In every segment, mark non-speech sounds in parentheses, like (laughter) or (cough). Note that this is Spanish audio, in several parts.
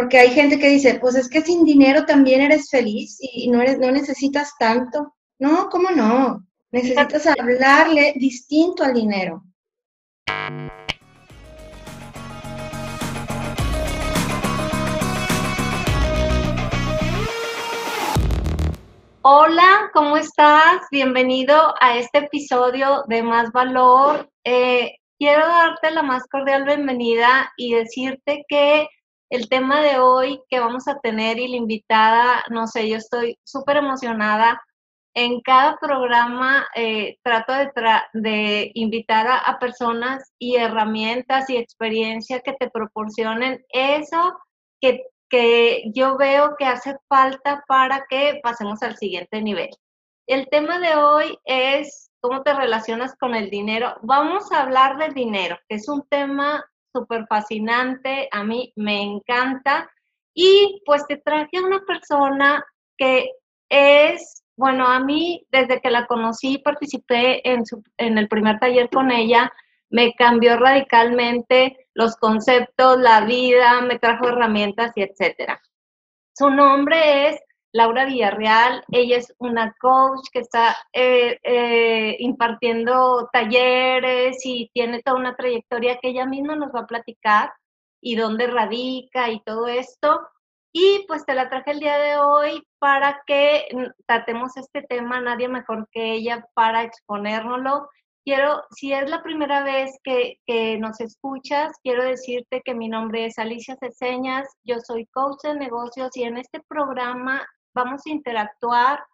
porque hay gente que dice, pues es que sin dinero también eres feliz y no, eres, no necesitas tanto. No, ¿cómo no? Necesitas hablarle distinto al dinero. Hola, ¿cómo estás? Bienvenido a este episodio de Más Valor. Eh, quiero darte la más cordial bienvenida y decirte que el tema de hoy que vamos a tener y la invitada, no sé, yo estoy súper emocionada. En cada programa eh, trato de, de invitar a, personas y herramientas y experiencia que te proporcionen eso que, que yo veo que hace falta para que pasemos al siguiente nivel. El tema de hoy es cómo te relacionas con el dinero. Vamos a hablar del dinero, que es un tema súper fascinante, a mí me encanta. Y pues te traje a una persona que es, bueno, a mí desde que la conocí, participé en, su, en el primer taller con ella, me cambió radicalmente los conceptos, la vida, me trajo herramientas y etcétera. Su nombre es Laura Villarreal, ella es una coach que está eh, eh, impartiendo talleres y tiene toda una trayectoria que ella misma nos va a platicar y dónde radica y todo esto. Y pues te la traje el día de hoy para que tratemos este tema, nadie mejor que ella para exponérnoslo Quiero, si es la primera vez que, nos escuchas, quiero decirte que mi nombre es Alicia Ceseñas, yo soy coach de negocios y en este programa vamos a interactuar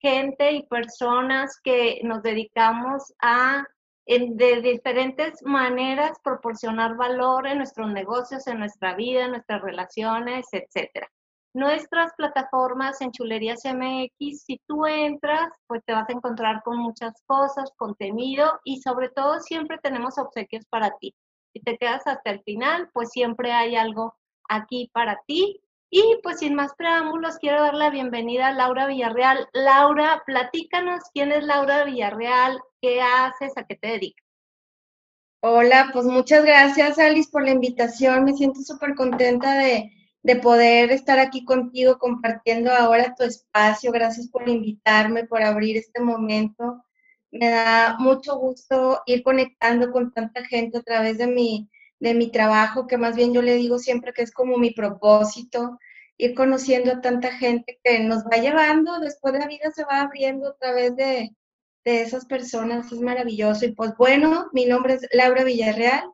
gente y personas que nos dedicamos a de diferentes maneras proporcionar valor en nuestros negocios, en nuestra vida, en nuestras relaciones, etcétera nuestras plataformas en Chulerías MX, si tú entras, pues te vas a encontrar con muchas cosas, contenido y sobre todo siempre tenemos obsequios para ti. Si te quedas hasta el final, pues siempre hay algo aquí para ti. Y pues sin más preámbulos, quiero dar la bienvenida a Laura Villarreal. Laura, platícanos quién es Laura Villarreal, qué haces, a qué te dedicas. Hola, pues muchas gracias Alice por la invitación. Me siento súper contenta de, de poder estar aquí contigo compartiendo ahora tu espacio. Gracias por invitarme, por abrir este momento. Me da mucho gusto ir conectando con tanta gente a través de mi, de mi trabajo, que más bien yo le digo siempre que es como mi propósito, ir conociendo a tanta gente que nos va llevando, después de la vida se va abriendo a través de, de esas personas, es maravilloso. Y pues bueno, mi nombre es Laura Villarreal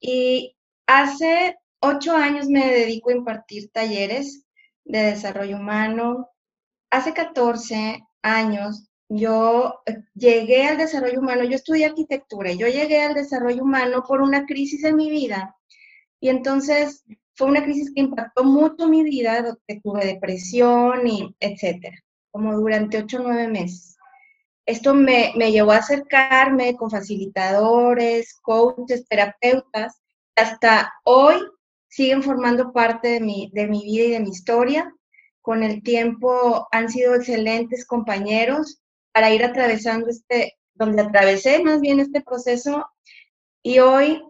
y hace ocho años me dedico a impartir talleres de desarrollo humano. Hace 14 años yo eh, llegué al desarrollo humano, yo estudié arquitectura, yo llegué al desarrollo humano por una crisis en mi vida y entonces fue una crisis que impactó mucho mi vida, donde tuve depresión y etcétera, como durante ocho o nueve meses. Esto me, me llevó a acercarme con facilitadores, coaches, terapeutas, hasta hoy siguen formando parte de mi, de mi vida y de mi historia. Con el tiempo han sido excelentes compañeros para ir atravesando este, donde atravesé más bien este proceso. Y hoy,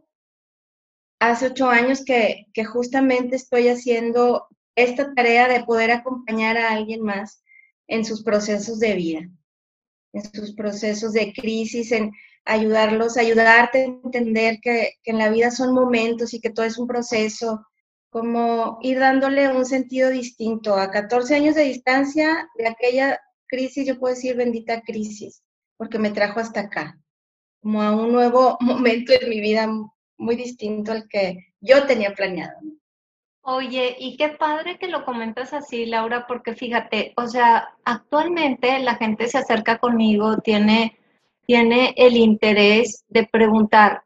hace ocho años que, justamente estoy haciendo esta tarea de poder acompañar a alguien más en sus procesos de vida, en sus procesos de crisis, en ayudarlos, ayudarte a entender que, en la vida son momentos y que todo es un proceso, como ir dándole un sentido distinto. A 14 años de distancia de aquella crisis, yo puedo decir bendita crisis, porque me trajo hasta acá, como a un nuevo (laughs) momento en mi vida muy distinto al que yo tenía planeado. Oye, y qué padre que lo comentas así, Laura, porque fíjate, o sea, actualmente la gente se acerca conmigo, tiene tiene el interés de preguntar,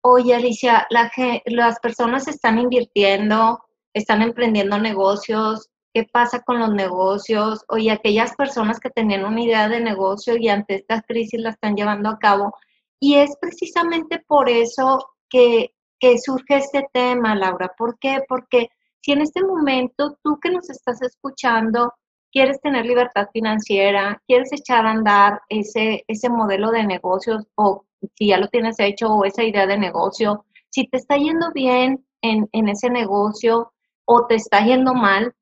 oye Alicia, las personas están invirtiendo, están emprendiendo negocios, ¿qué pasa con los negocios? Oye, aquellas personas que tenían una idea de negocio y ante esta crisis la están llevando a cabo. Y es precisamente por eso que, que surge este tema, Laura. ¿Por qué? Porque si en este momento tú que nos estás escuchando quieres tener libertad financiera, quieres echar a andar ese, ese modelo de negocios o si ya lo tienes hecho o esa idea de negocio, si te está yendo bien en, ese negocio, o te está yendo mal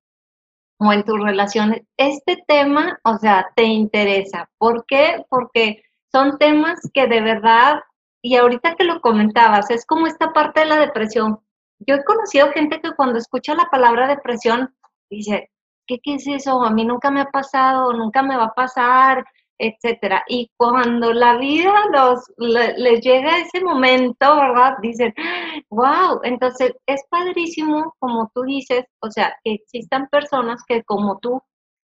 o en tus relaciones, este tema, o sea, te interesa. ¿Por qué? Porque son temas que de verdad, y ahorita que lo comentabas, es como esta parte de la depresión. Yo he conocido gente que cuando escucha la palabra depresión dice, ¿qué, qué es eso? A mí nunca me ha pasado, nunca me va a pasar, etcétera. Y cuando la vida los, les llega ese momento, ¿verdad? Dicen, wow, entonces es padrísimo, como tú dices, o sea, que existan personas que como tú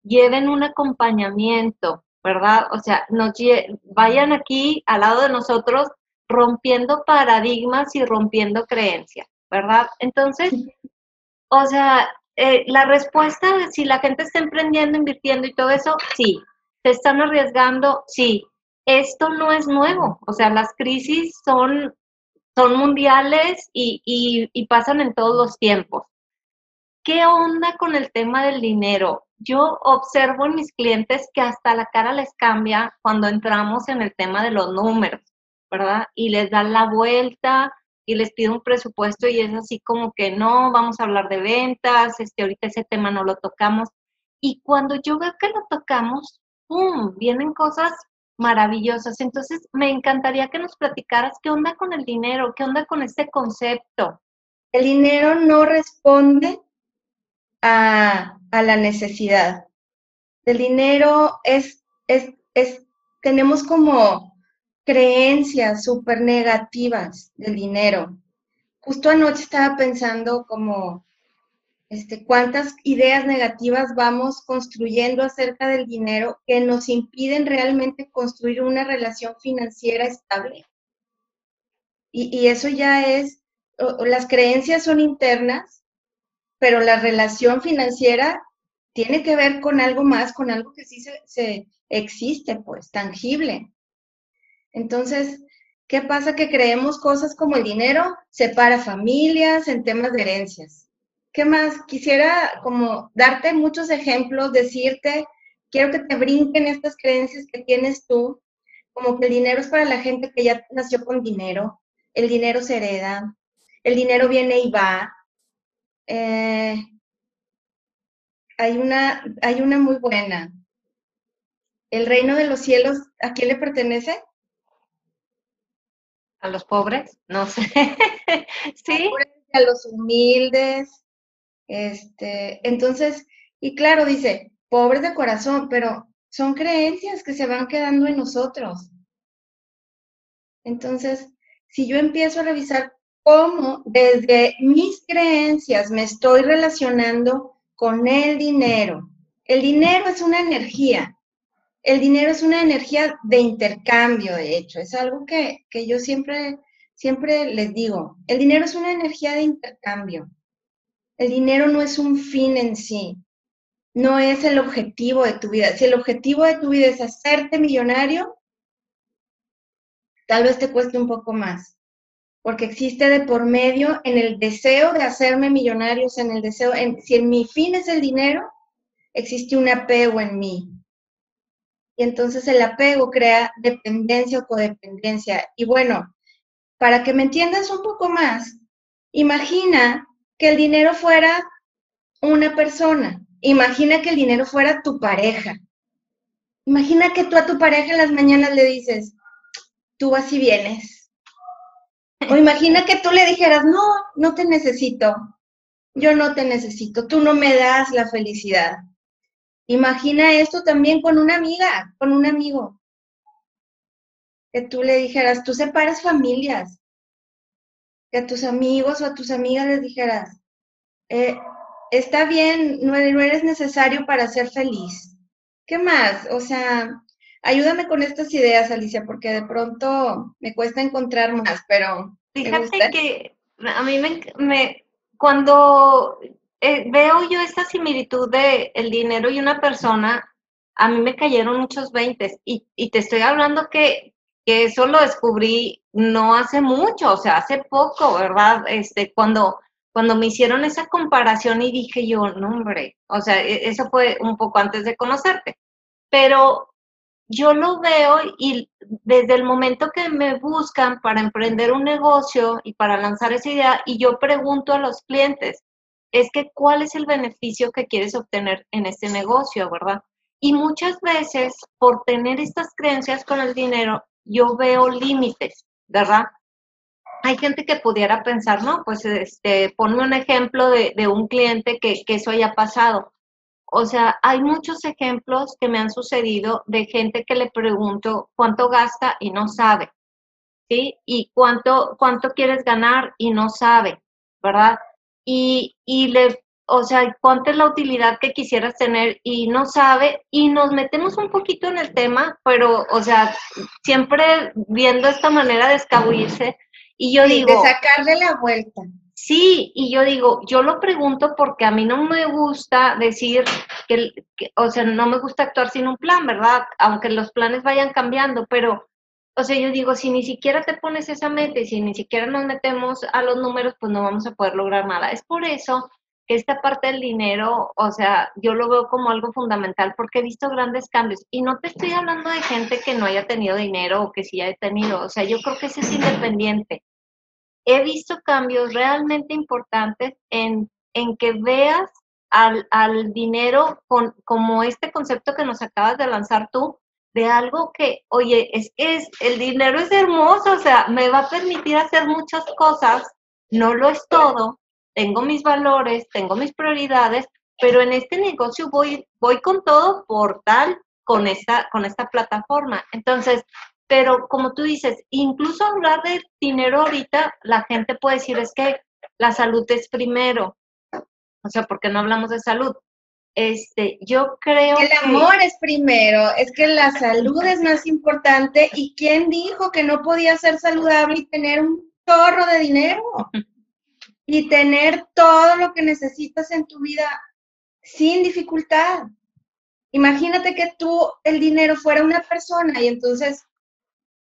lleven un acompañamiento, ¿verdad? O sea, nos vayan aquí al lado de nosotros rompiendo paradigmas y rompiendo creencias, ¿verdad? Entonces, o sea, eh, la respuesta, si la gente está emprendiendo, invirtiendo y todo eso, sí, ¿Se están arriesgando? Sí. Esto no es nuevo, o sea, las crisis son, son mundiales y, y pasan en todos los tiempos. ¿Qué onda con el tema del dinero? Yo observo en mis clientes que hasta la cara les cambia cuando entramos en el tema de los números, ¿verdad? Y les dan la vuelta y les pido un presupuesto y es así como que no, vamos a hablar de ventas, este, ahorita ese tema no lo tocamos. Y cuando yo veo que lo tocamos, Vienen cosas maravillosas. Entonces, me encantaría que nos platicaras qué onda con el dinero, qué onda con este concepto. El dinero no responde a, la necesidad. El dinero es, es, es, tenemos como creencias súper negativas del dinero. Justo anoche estaba pensando como este, cuántas ideas negativas vamos construyendo acerca del dinero que nos impiden realmente construir una relación financiera estable. Y, eso ya es, las creencias son internas, pero la relación financiera tiene que ver con algo más, con algo que sí se, existe, pues, tangible. Entonces, ¿qué pasa? Que creemos cosas como el dinero separa familias en temas de herencias ¿Qué más? Quisiera como darte muchos ejemplos, decirte, quiero que te brinquen estas creencias que tienes tú, como que el dinero es para la gente que ya nació con dinero, el dinero se hereda, el dinero viene y va. Eh, hay, una, hay una muy buena. ¿El reino de los cielos a quién le pertenece? A los pobres, no sé. (laughs) sí. A los humildes, este, entonces, y claro, dice, pobres de corazón, pero son creencias que se van quedando en nosotros. Entonces, si yo empiezo a revisar cómo desde mis creencias me estoy relacionando con el dinero, el dinero es una energía, el dinero es una energía de intercambio, de hecho, es algo que, que yo siempre, siempre les digo, el dinero es una energía de intercambio. El dinero no es un fin en sí, no es el objetivo de tu vida. Si el objetivo de tu vida es hacerte millonario, tal vez te cueste un poco más, porque existe de por medio en el deseo de hacerme millonario, en el deseo, si en mi fin es el dinero, existe un apego en mí. Y entonces el apego crea dependencia o codependencia. Y bueno, para que me entiendas un poco más, imagina que el dinero fuera una persona. Imagina que el dinero fuera tu pareja. Imagina que tú a tu pareja en las mañanas le dices, tú vas y vienes. O imagina que tú le dijeras, no, no te necesito. Yo no te necesito. Tú no me das la felicidad. Imagina esto también con una amiga, con un amigo. Que tú le dijeras, tú separas familias que a tus amigos o a tus amigas les dijeras, eh, está bien, no, eres necesario para ser feliz. ¿Qué más? O sea, ayúdame con estas ideas, Alicia, porque de pronto me cuesta encontrar más, pero... Fíjate que a mí me, cuando eh, veo yo esta similitud de el dinero y una persona, a mí me cayeron muchos veintes y, y te estoy hablando que, que eso lo descubrí no hace mucho, o sea, hace poco, ¿verdad? Este, cuando, cuando me hicieron esa comparación y dije yo, no, hombre, o sea, e, eso fue un poco antes de conocerte, pero yo lo veo y desde el momento que me buscan para emprender un negocio y para lanzar esa idea, y yo pregunto a los clientes, es que cuál es el beneficio que quieres obtener en este negocio, ¿verdad? Y muchas veces por tener estas creencias con el dinero, yo veo límites, ¿verdad? Hay gente que pudiera pensar, no, pues este, ponme un ejemplo de, un cliente que, que eso haya pasado. O sea, hay muchos ejemplos que me han sucedido de gente que le pregunto cuánto gasta y no sabe, ¿sí? Y cuánto, cuánto quieres ganar y no sabe, ¿verdad? Y, y le, o sea, es la utilidad que quisieras tener y no sabe, y nos metemos un poquito en el tema, pero, o sea, siempre viendo esta manera de escabullirse, y yo digo... De sacarle la vuelta. Sí, y yo digo, yo lo pregunto porque a mí no me gusta decir que, o sea, no me gusta actuar sin un plan, ¿verdad? Aunque los planes vayan cambiando, pero, o sea, yo digo, si ni siquiera te pones esa meta y si ni siquiera nos metemos a los números, pues no vamos a poder lograr nada. Es por eso esta parte del dinero, o sea, yo lo veo como algo fundamental porque he visto grandes cambios. Y no te estoy hablando de gente que no haya tenido dinero o que sí haya tenido, o sea, yo creo que ese es independiente he visto cambios realmente importantes en, en que veas al, al dinero con, como este concepto que nos acabas de lanzar tú, de algo que, oye, es es, el dinero es hermoso, o sea, me va a permitir hacer muchas cosas, no lo es todo, tengo mis valores, tengo mis prioridades, pero en este negocio voy, voy con todo por tal, con esta, con esta plataforma. Entonces, pero como tú dices, incluso hablar de dinero ahorita, la gente puede decir es que la salud es primero. O sea, porque no hablamos de salud. Este, yo creo el amor es primero, es que la salud es más importante y quién dijo que no podía ser saludable y tener un chorro de dinero y tener todo lo que necesitas en tu vida sin dificultad. Imagínate que tú el dinero fuera una persona y entonces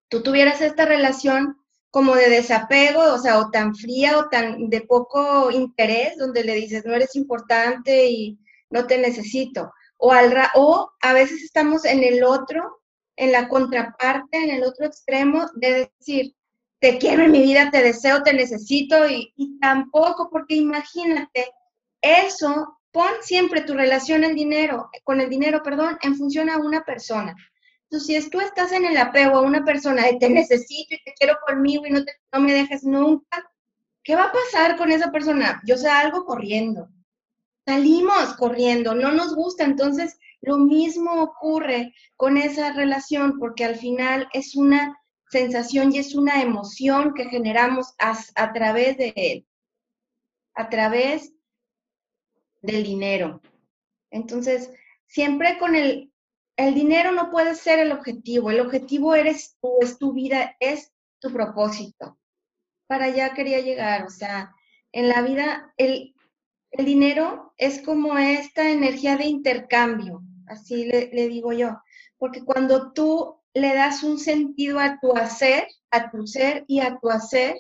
tú tuvieras esta relación como de desapego, o sea, o tan fría o tan de poco interés, donde le dices, no eres importante y no te necesito. O, al o a veces estamos en el otro, en la contraparte, en el otro extremo, de decir, te quiero en mi vida, te deseo, te necesito, y, y tampoco, porque imagínate, eso, pon siempre tu relación el dinero, con el dinero, perdón, en función a una persona. Entonces, si tú estás en el apego a una persona de te necesito y te quiero conmigo y no, no me dejes nunca, ¿qué va a pasar con esa persona? Yo salgo corriendo. Salimos corriendo, no nos gusta. Entonces, lo mismo ocurre con esa relación, porque al final es una sensación y es una emoción que generamos a, través de él, a través del dinero. Entonces, siempre con el, el dinero no puede ser el objetivo, el objetivo eres es tu vida, es tu propósito. Para allá quería llegar, o sea, en la vida el, dinero es como esta energía de intercambio, así le digo yo, porque cuando tú le das un sentido a tu hacer, a tu ser y a tu hacer,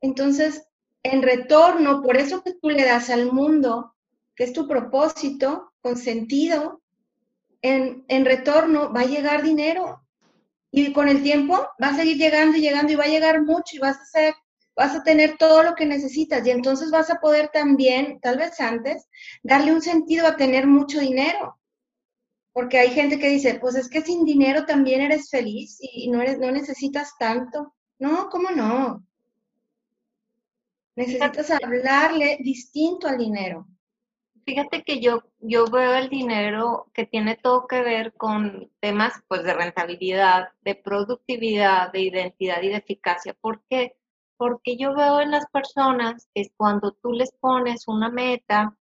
entonces en retorno, por eso que tú le das al mundo, que es tu propósito, con sentido, en, retorno va a llegar dinero. Y con el tiempo va a seguir llegando y llegando y va a llegar mucho y vas a hacer, vas a tener todo lo que necesitas y entonces vas a poder también, tal vez antes, darle un sentido a tener mucho dinero. Porque hay gente que dice, pues es que sin dinero también eres feliz y no, eres, no necesitas tanto. No, ¿cómo no? Necesitas hablarle distinto al dinero. Fíjate que yo, yo veo el dinero que tiene todo que ver con temas pues, de rentabilidad, de productividad, de identidad y de eficacia. ¿Por qué? Porque yo veo en las personas que cuando tú les pones una meta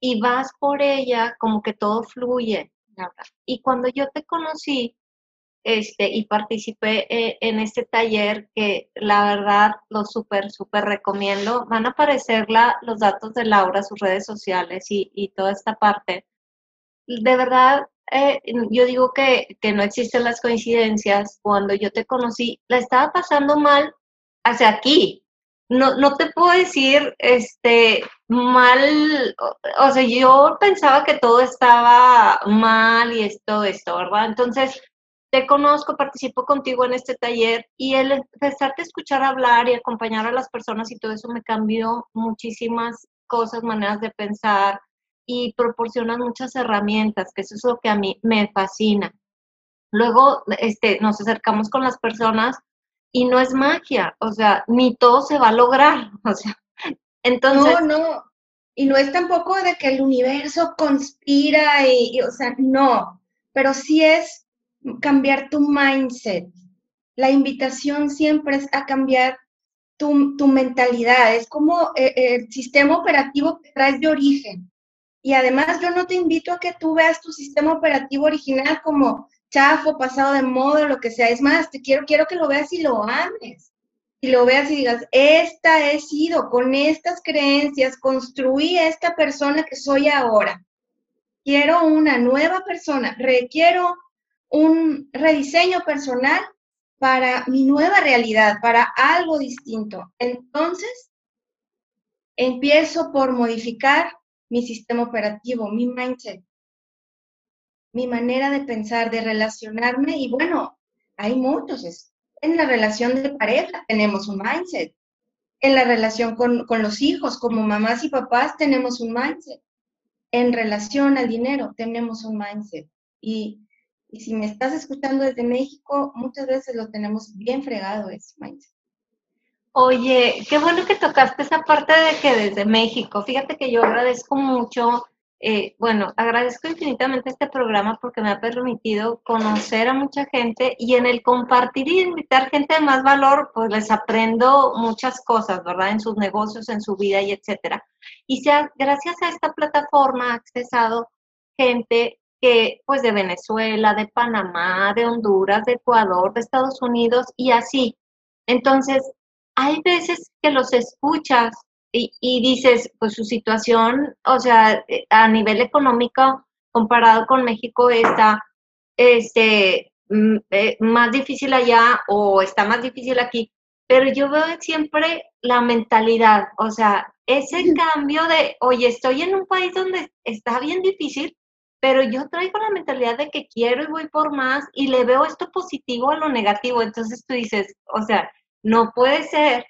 y vas por ella, como que todo fluye. Y cuando yo te conocí, este, y participé eh, en este taller que la verdad lo súper, súper recomiendo. Van a aparecer la, los datos de Laura, sus redes sociales y, toda esta parte. De verdad, eh, yo digo que, que, no existen las coincidencias. Cuando yo te conocí, la estaba pasando mal hacia aquí. No, no te puedo decir este, mal, o, sea, yo pensaba que todo estaba mal y esto, esto, ¿verdad? Entonces, te conozco, participo contigo en este taller y el empezarte a escuchar hablar y acompañar a las personas y todo eso me cambió muchísimas cosas, maneras de pensar y proporcionas muchas herramientas, que eso es lo que a mí me fascina. Luego este, nos acercamos con las personas y no es magia, o sea, ni todo se va a lograr, (laughs) o sea, entonces... No, no, y no es tampoco de que el universo conspira y, o sea, no, pero sí es cambiar tu mindset. La invitación siempre es a cambiar tu, tu mentalidad, es como eh, el sistema operativo que traes de origen. Y además yo no te invito a que tú veas tu sistema operativo original como chafo, pasado de moda, lo que sea. Es más, te quiero, quiero que lo veas y lo ames. Y lo veas y digas, esta he sido, con estas creencias, construí esta persona que soy ahora. Quiero una nueva persona, requiero un rediseño personal para mi nueva realidad, para algo distinto. Entonces, empiezo por modificar mi sistema operativo, mi mindset mi manera de pensar, de relacionarme y bueno, hay muchos. En la relación de pareja tenemos un mindset. En la relación con, los hijos, como mamás y papás, tenemos un mindset. En relación al dinero, tenemos un mindset. Y, y si me estás escuchando desde México, muchas veces lo tenemos bien fregado ese mindset. Oye, qué bueno que tocaste esa parte de que desde México, fíjate que yo agradezco mucho eh, bueno, agradezco infinitamente este programa porque me ha permitido conocer a mucha gente y en el compartir y invitar gente de más valor, pues les aprendo muchas cosas, ¿verdad? En sus negocios, en su vida y etcétera. Y sea, gracias a esta plataforma ha accesado gente que, pues de Venezuela, de Panamá, de Honduras, de Ecuador, de Estados Unidos y así. Entonces, hay veces que los escuchas y, dices, pues su situación, o sea, eh, a nivel económico, comparado con México, está este, mm, eh, más difícil allá o está más difícil aquí. Pero yo veo siempre la mentalidad, o sea, ese cambio de, oye, estoy en un país donde está bien difícil, pero yo traigo la mentalidad de que quiero y voy por más y le veo esto positivo a lo negativo. Entonces tú dices, o sea, no puede ser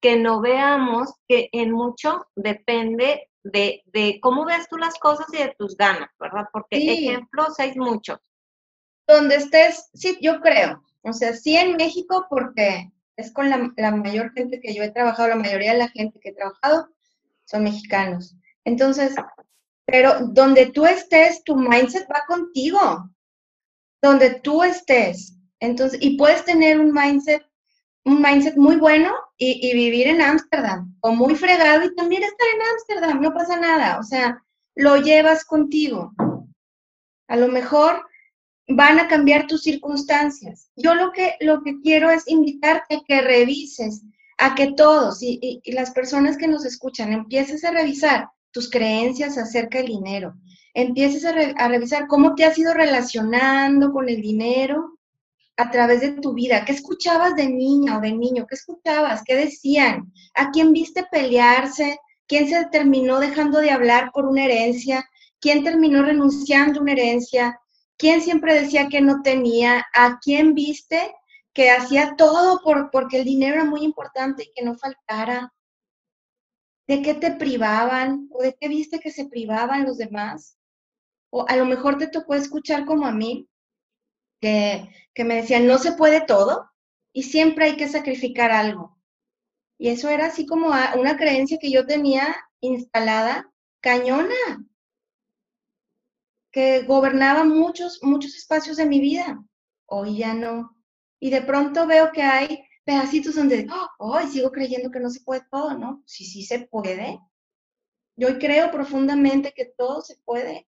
que no veamos que en mucho depende de, cómo ves tú las cosas y de tus ganas, ¿verdad? Porque ejemplos hay muchos. Donde estés, sí, yo creo. O sea, sí en México porque es con la, la mayor gente que yo he trabajado, la mayoría de la gente que he trabajado son mexicanos. Entonces, pero donde tú estés, tu mindset va contigo. Donde tú estés. Entonces, y puedes tener un mindset un mindset muy bueno y, vivir en Ámsterdam, o muy fregado y también estar en Ámsterdam, no pasa nada, o sea, lo llevas contigo. A lo mejor van a cambiar tus circunstancias. Yo lo que, lo que quiero es invitarte a que revises, a que todos y, las personas que nos escuchan empieces a revisar tus creencias acerca del dinero, empieces a, a revisar cómo te has ido relacionando con el dinero, a través de tu vida? ¿Qué escuchabas de niña o de niño? ¿Qué escuchabas? ¿Qué decían? ¿A quién viste pelearse? ¿Quién se terminó dejando de hablar por una herencia? ¿Quién terminó renunciando a una herencia? ¿Quién siempre decía que no tenía? ¿A quién viste que hacía todo por, porque el dinero era muy importante y que no faltara? ¿De qué te privaban? ¿O de qué viste que se privaban los demás? O a lo mejor te tocó escuchar como a mí, que, me decían, no se puede todo y siempre hay que sacrificar algo. Y eso era así como una creencia que yo tenía instalada, cañona, que gobernaba muchos, muchos espacios de mi vida. Hoy ya no. Y de pronto veo que hay pedacitos donde, oh, sigo creyendo que no se puede todo, ¿no? Sí, sí se puede. Yo creo profundamente que todo se puede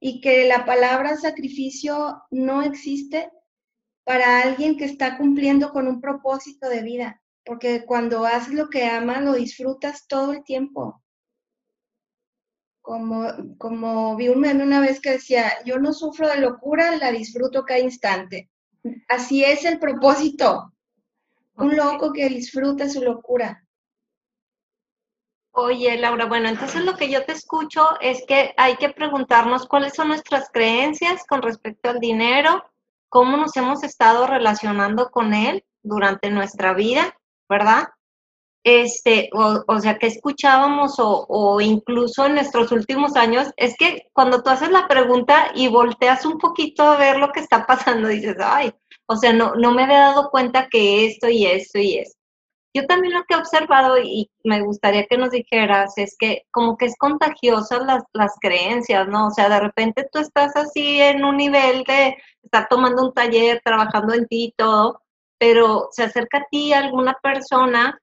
y que la palabra sacrificio no existe para alguien que está cumpliendo con un propósito de vida, porque cuando haces lo que amas, lo disfrutas todo el tiempo. Como, como vi un meme una vez que decía, yo no sufro de locura, la disfruto cada instante. Así es el propósito. Un loco que disfruta su locura. Oye, Laura, bueno, entonces lo que yo te escucho es que hay que preguntarnos cuáles son nuestras creencias con respecto al dinero, cómo nos hemos estado relacionando con él durante nuestra vida, ¿verdad? este, o, sea, que escuchábamos o, o, incluso en nuestros últimos años, es que cuando tú haces la pregunta y volteas un poquito a ver lo que está pasando, dices, ay, o sea, no, no me había dado cuenta que esto y esto y esto. Yo también lo que he observado y me gustaría que nos dijeras es que como que es contagiosa las, las creencias, ¿no? O sea, de repente tú estás así en un nivel de estar tomando un taller, trabajando en ti y todo, pero se acerca a ti alguna persona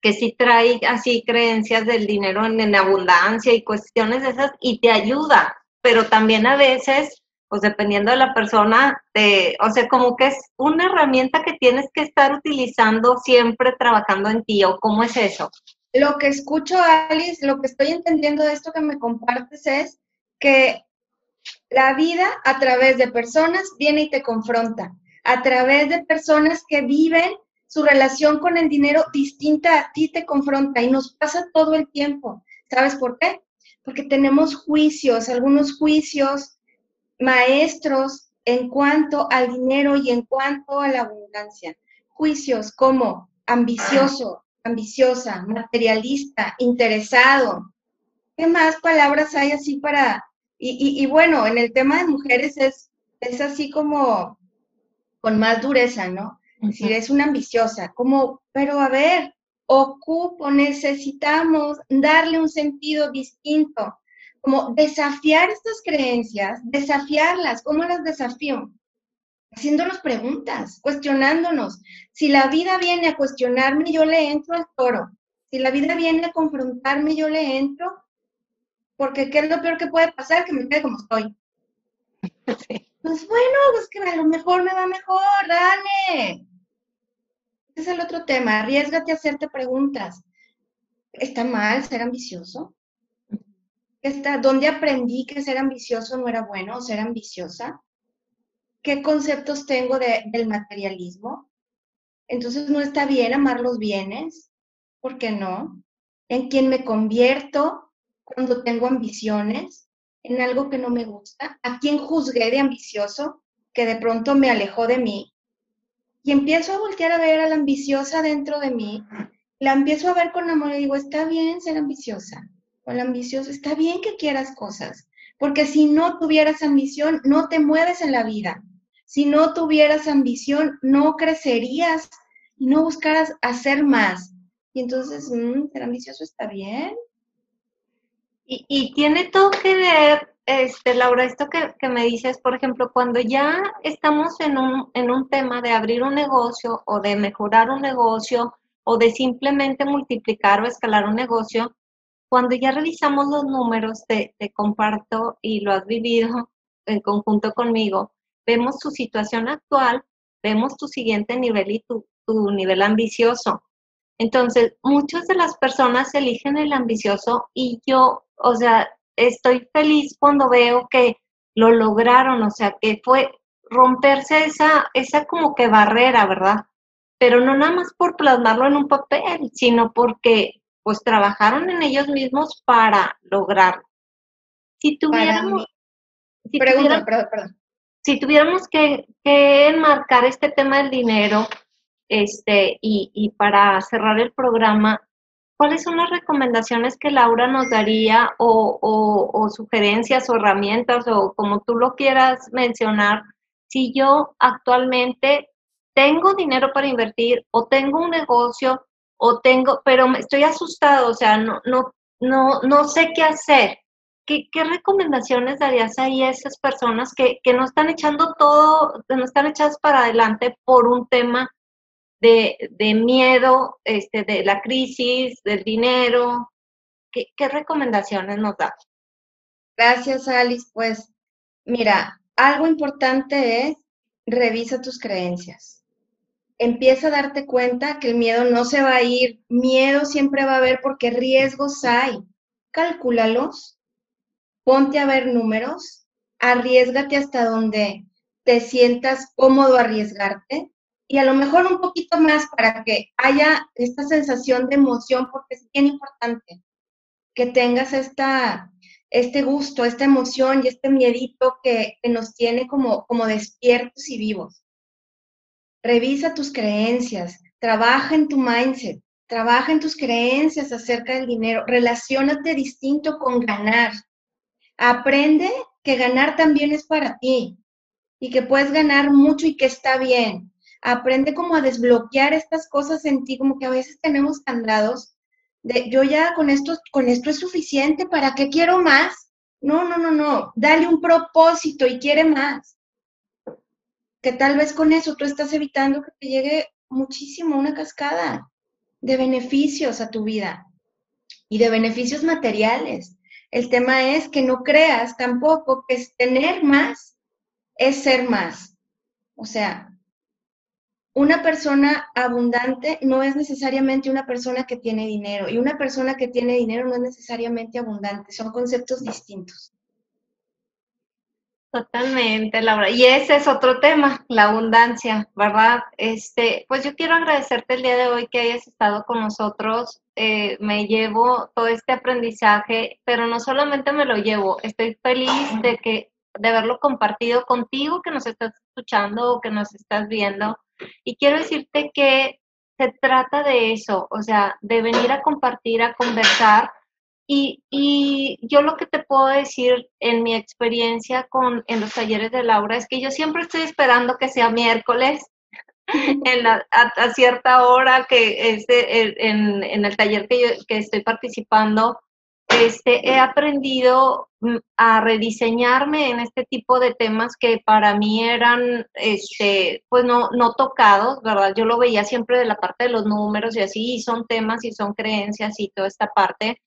que sí trae así creencias del dinero en, en abundancia y cuestiones esas y te ayuda, pero también a veces pues dependiendo de la persona, o sea, como que es una herramienta que tienes que estar utilizando siempre trabajando en ti, o cómo es eso. Lo que escucho, Alice, lo que estoy entendiendo de esto que me compartes es que la vida a través de personas viene y te confronta, a través de personas que viven su relación con el dinero distinta a ti te confronta y nos pasa todo el tiempo. ¿Sabes por qué? Porque tenemos juicios, algunos juicios maestros en cuanto al dinero y en cuanto a la abundancia. Juicios como ambicioso, ambiciosa, materialista, interesado. ¿Qué más palabras hay así para... Y, bueno, en el tema de mujeres es, es así como con más dureza, ¿no? Es decir, es una ambiciosa, como, pero a ver, ocupo, necesitamos darle un sentido distinto como desafiar estas creencias, desafiarlas. ¿Cómo las desafío? Haciéndonos preguntas, cuestionándonos. Si la vida viene a cuestionarme, yo le entro al toro. Si la vida viene a confrontarme, yo le entro. Porque ¿qué es lo peor que puede pasar? Que me quede como estoy. (laughs) Pues bueno, pues que a lo mejor me va mejor, dale. Ese es el otro tema. Arriesgate a hacerte preguntas. ¿Está mal ser ambicioso? Está, ¿dónde aprendí que ser ambicioso no era bueno o ser ambiciosa? ¿Qué conceptos tengo del materialismo? Entonces no está bien amar los bienes, ¿por qué no? ¿En quién me convierto cuando tengo ambiciones? ¿En algo que no me gusta? ¿A quién juzgué de ambicioso que de pronto me alejó de mí? Y empiezo a voltear a ver a la ambiciosa dentro de mí, la empiezo a ver con amor y digo, está bien ser ambiciosa, el ambicioso, está bien que quieras cosas, porque si no tuvieras ambición, no te mueves en la vida. Si no tuvieras ambición, no crecerías y no buscaras hacer más. Y entonces, mm, ser ambicioso está bien. Y, tiene todo que ver, este, Laura, esto que, que, me dices, por ejemplo, cuando ya estamos en un, en un tema de abrir un negocio o de mejorar un negocio o de simplemente multiplicar o escalar un negocio, cuando ya revisamos los números, te, comparto y lo has vivido en conjunto conmigo, vemos tu situación actual, vemos tu siguiente nivel y tu, tu nivel ambicioso. Entonces, muchas de las personas eligen el ambicioso y yo, o sea, estoy feliz cuando veo que lo lograron, o sea, que fue romperse esa, esa como que barrera, ¿verdad? Pero no nada más por plasmarlo en un papel, sino porque pues trabajaron en ellos mismos para lograrlo. Si tuviéramos... Si Pregunta, perdón, perdón. Si tuviéramos que, enmarcar este tema del dinero, este, y, para cerrar el programa, ¿cuáles son las recomendaciones que Laura nos daría o, o, sugerencias o herramientas o como tú lo quieras mencionar? Si yo actualmente tengo dinero para invertir o tengo un negocio o tengo, pero estoy asustado, o sea, no, no, no, no sé qué hacer. ¿Qué, ¿Qué, recomendaciones darías ahí a esas personas que, que no están echando todo, que no están echadas para adelante por un tema de, de miedo, este, de la crisis, del dinero? ¿Qué, ¿Qué recomendaciones nos das? Gracias, Alice. Pues mira, algo importante es revisa tus creencias empieza a darte cuenta que el miedo no se va a ir, miedo siempre va a haber porque riesgos hay. Cálculalos, ponte a ver números, arriesgate hasta donde te sientas cómodo arriesgarte y a lo mejor un poquito más para que haya esta sensación de emoción porque es bien importante que tengas esta, este gusto, esta emoción y este miedito que, que nos tiene como, como despiertos y vivos. Revisa tus creencias, trabaja en tu mindset, trabaja en tus creencias acerca del dinero, relacionate distinto con ganar. Aprende que ganar también es para ti y que puedes ganar mucho y que está bien. Aprende como a desbloquear estas cosas en ti, como que a veces tenemos candados de yo ya con esto, con esto es suficiente, ¿para qué quiero más? No, no, no, no, dale un propósito y quiere más. Que tal vez con eso tú estás evitando que te llegue muchísimo una cascada de beneficios a tu vida y de beneficios materiales. El tema es que no creas tampoco que tener más es ser más. O sea, una persona abundante no es necesariamente una persona que tiene dinero y una persona que tiene dinero no es necesariamente abundante, son conceptos distintos. Totalmente, Laura. Y ese es otro tema, la abundancia, ¿verdad? Este, pues yo quiero agradecerte el día de hoy que hayas estado con nosotros. Eh, me llevo todo este aprendizaje, pero no solamente me lo llevo, estoy feliz de que de haberlo compartido contigo, que nos estás escuchando o que nos estás viendo. Y quiero decirte que se trata de eso, o sea, de venir a compartir, a conversar y, yo lo que te puedo decir en mi experiencia con, en los talleres de Laura es que yo siempre estoy esperando que sea miércoles (laughs) en a, cierta hora que este, en, en, el taller que, yo, que estoy participando, este, he aprendido mm, a rediseñarme en este tipo de temas que para mí eran, este, pues no, no tocados, ¿verdad? Yo lo veía siempre de la parte de los números y así, y son temas y son creencias y toda esta parte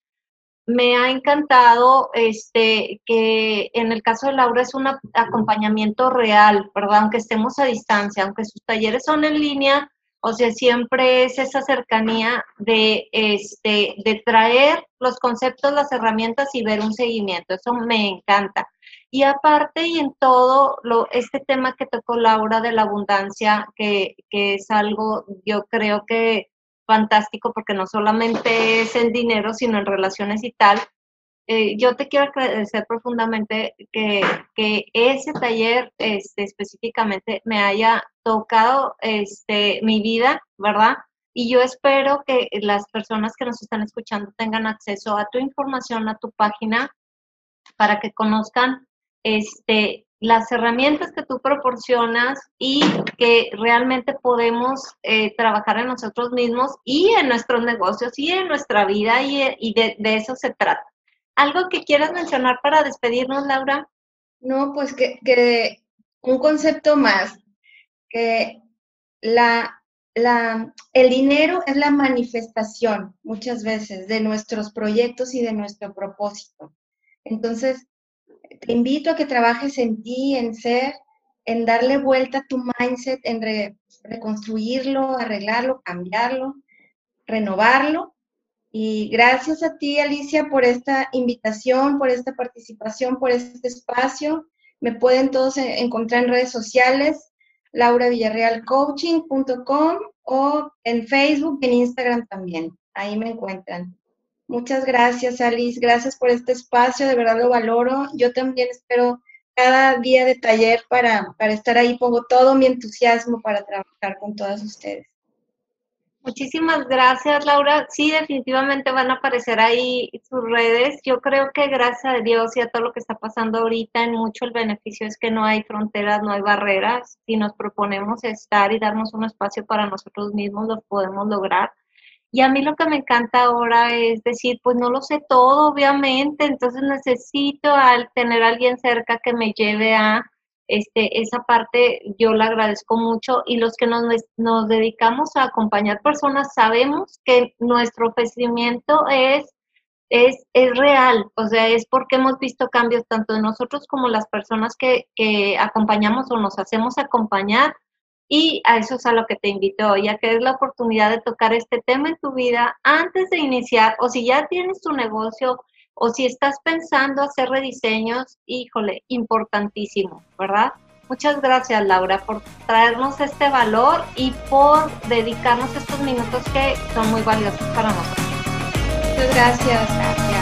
me ha encantado este, que en el caso de Laura es un acompañamiento real, ¿verdad? Aunque estemos a distancia, aunque sus talleres son en línea, o sea, siempre es esa cercanía de, este, de traer los conceptos, las herramientas y ver un seguimiento. Eso me encanta. Y aparte y en todo lo, este tema que tocó Laura de la abundancia, que, que es algo, yo creo que fantástico porque no solamente es el dinero, sino en relaciones y tal. Eh, yo te quiero agradecer profundamente que, que ese taller este, específicamente me haya tocado este, mi vida, ¿verdad? Y yo espero que las personas que nos están escuchando tengan acceso a tu información, a tu página, para que conozcan este, las herramientas que tú proporcionas y que realmente podemos eh, trabajar en nosotros mismos y en nuestros negocios y en nuestra vida y, de, eso se trata. ¿Algo que quieras mencionar para despedirnos, Laura? No, pues que, que un concepto más, que la, la, el dinero es la manifestación muchas veces de nuestros proyectos y de nuestro propósito. Entonces, te invito a que trabajes en ti, en ser, en darle vuelta a tu mindset, en reconstruirlo, arreglarlo, cambiarlo, renovarlo. Y gracias a ti, Alicia, por esta invitación, por esta participación, por este espacio. Me pueden todos encontrar en redes sociales, lauravillarrealcoaching.com o en Facebook en Instagram también. Ahí me encuentran. Muchas gracias, Alice. Gracias por este espacio, de verdad lo valoro. Yo también espero cada día de taller para, para estar ahí. Pongo todo mi entusiasmo para trabajar con todas ustedes. Muchísimas gracias, Laura. Sí, definitivamente van a aparecer ahí sus redes. Yo creo que gracias a Dios y a todo lo que está pasando ahorita, en mucho el beneficio es que no hay fronteras, no hay barreras. Si nos proponemos estar y darnos un espacio para nosotros mismos, lo podemos lograr. Y a mí lo que me encanta ahora es decir, pues no lo sé todo, obviamente, entonces necesito al tener a alguien cerca que me lleve a este, esa parte, yo la agradezco mucho. Y los que nos, nos dedicamos a acompañar personas sabemos que nuestro ofrecimiento es, es, es real, o sea, es porque hemos visto cambios tanto de nosotros como las personas que, que acompañamos o nos hacemos acompañar y a eso es a lo que te invito hoy, a que es la oportunidad de tocar este tema en tu vida antes de iniciar, o si ya tienes tu negocio, o si estás pensando hacer rediseños, híjole, importantísimo, ¿verdad? Muchas gracias, Laura, por traernos este valor y por dedicarnos estos minutos que son muy valiosos para nosotros. Muchas gracias.